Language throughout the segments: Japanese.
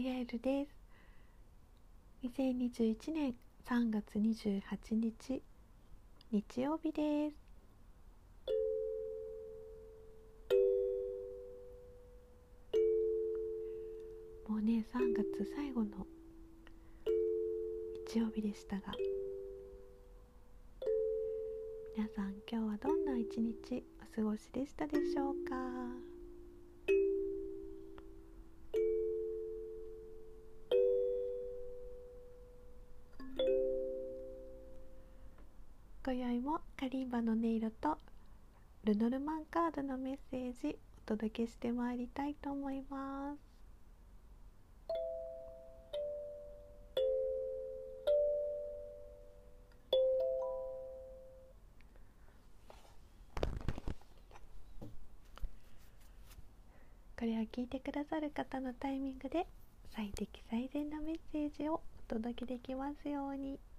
あやえるです。2021年3月28日、日曜日です。もうね、3月最後の日曜日でしたが、皆さん今日はどんな一日お過ごしでしたでしょうか？今宵もカリンバの音色とルノルマンカードのメッセージお届けしてまいりたいと思いますこれを聞いてくださる方のタイミングで最適最善なメッセージをお届けできますように。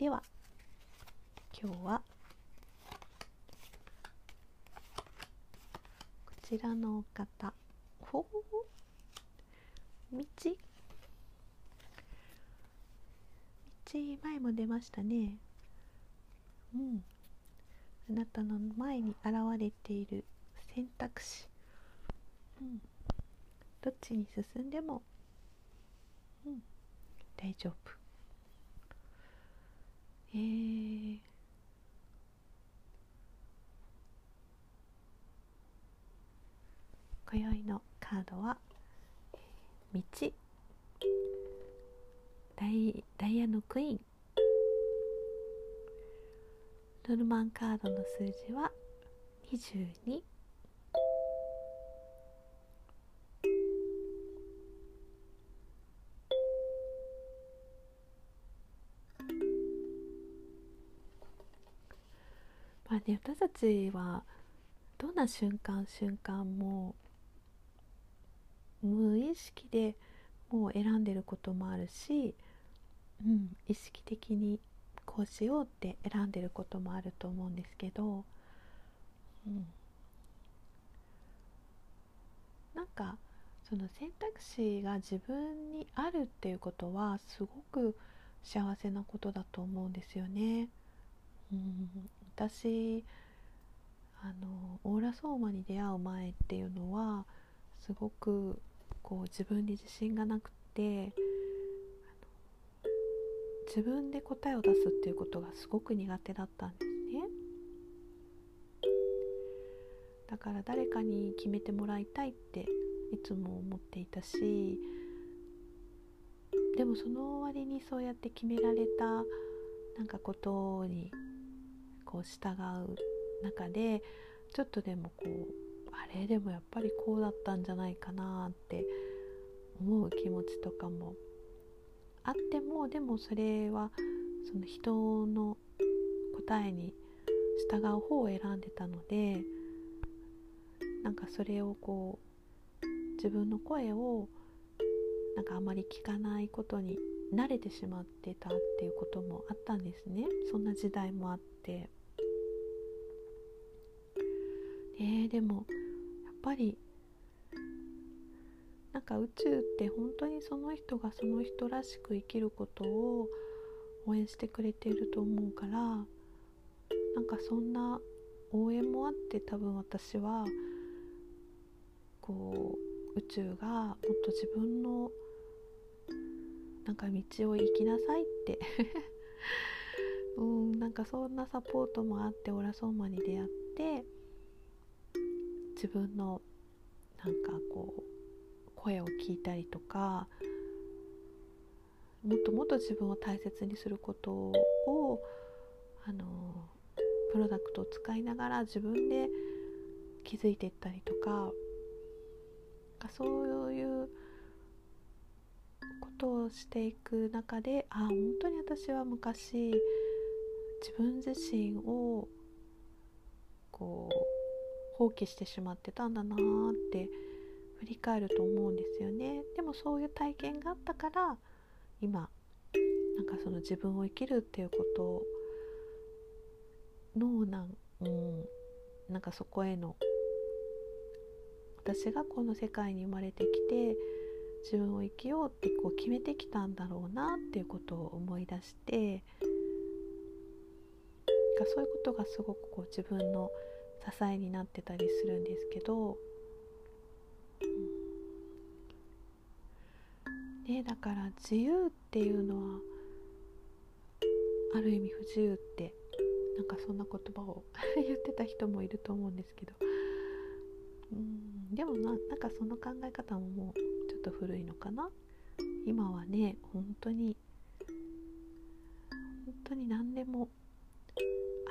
では今日はこちらの方ほほほ道。道前も出ましたね。うん。あなたの前に現れている選択肢。うん。どっちに進んでもうん。大丈夫。えー、今宵のカードは「道」ダイダイヤのクイーン。ノルマンカードの数字は22ね私たちはどんな瞬間瞬間も無意識でもう選んでることもあるし、うん、意識的にこうしようって選んでることもあると思うんですけど、うん、なんかその選択肢が自分にあるっていうことはすごく幸せなことだと思うんですよね。うん、私あのオーラソーマに出会う前っていうのはすごくこう自分に自信がなくて自分で答えを出すっていうことがすごく苦手だったんですね。だから誰かに決めてもらいたいっていつも思っていたしでもその割にそうやって決められたなんかことにこう従う中でちょっとでもこうあれでもやっぱりこうだったんじゃないかなって思う気持ちとかもあってもでもそれはその人の答えに従う方を選んでたのでなんかそれをこう自分の声をなんかあまり聞かないことに慣れてしまってたっていうこともあったんですね。そんな時代もあって。えー、でもやっぱりなんか宇宙って本当にその人がその人らしく生きることを応援してくれていると思うからなんかそんな応援もあって多分私はこう宇宙がもっと自分のなんか道を行きなさいって うんなんかそんなサポートもあってオラソーマに出会って自分のなんかこう声を聞いたりとかもっともっと自分を大切にすることをあのプロダクトを使いながら自分で気づいていったりとかそういうことをしていく中でああ本当に私は昔自分自身をこう放棄してしまってたんだなーって振り返ると思うんですよね。でもそういう体験があったから今なんかその自分を生きるっていうことのなん,、うん、なんかそこへの私がこの世界に生まれてきて自分を生きようってこう決めてきたんだろうなっていうことを思い出してそういうことがすごくこう自分の支えになってたりするんですけど、うん、ね、だから自由っていうのはある意味不自由ってなんかそんな言葉を 言ってた人もいると思うんですけど。うん。でもななんかその考え方ももうちょっと古いのかな。今はね本当に本当に何でも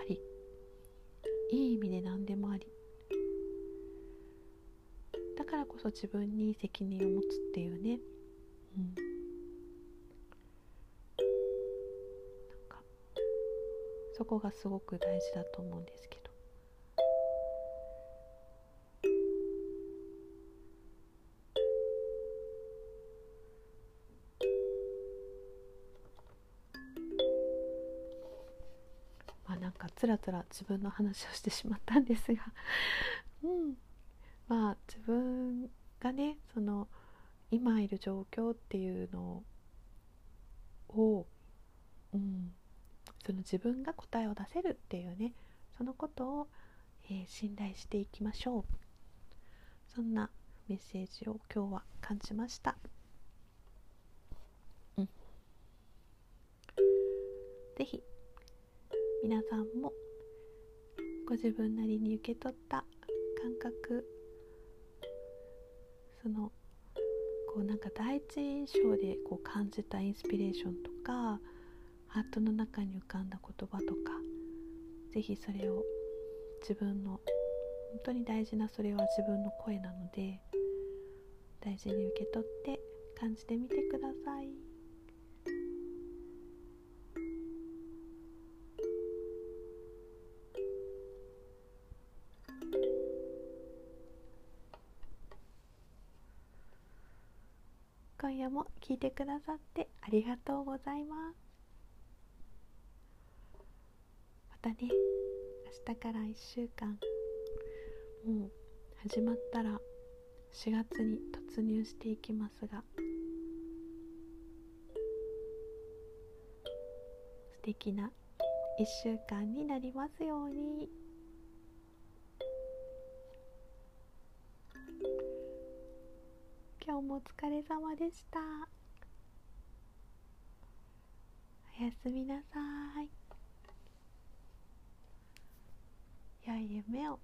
あり。いい意味で何でもあり。だからこそ自分に責任を持つっていうね、うん、なんかそこがすごく大事だと思うんですけど。んかつらつら自分の話をしてしまったんですが。うん、まあ自分がねその今いる状況っていうのを、うん、その自分が答えを出せるっていうねそのことを、えー、信頼していきましょう。そんなメッセージを今日は感じました。うん、ぜひ皆さんもご自分なりに受け取った感覚そのこうなんか第一印象でこう感じたインスピレーションとかハートの中に浮かんだ言葉とか是非それを自分の本当に大事なそれは自分の声なので大事に受け取って感じてみてください。も聞いてくださってありがとうございますまたね明日から1週間もう始まったら4月に突入していきますが素敵な1週間になりますように。今日もお疲れ様でした。おやすみなさい。良い夢を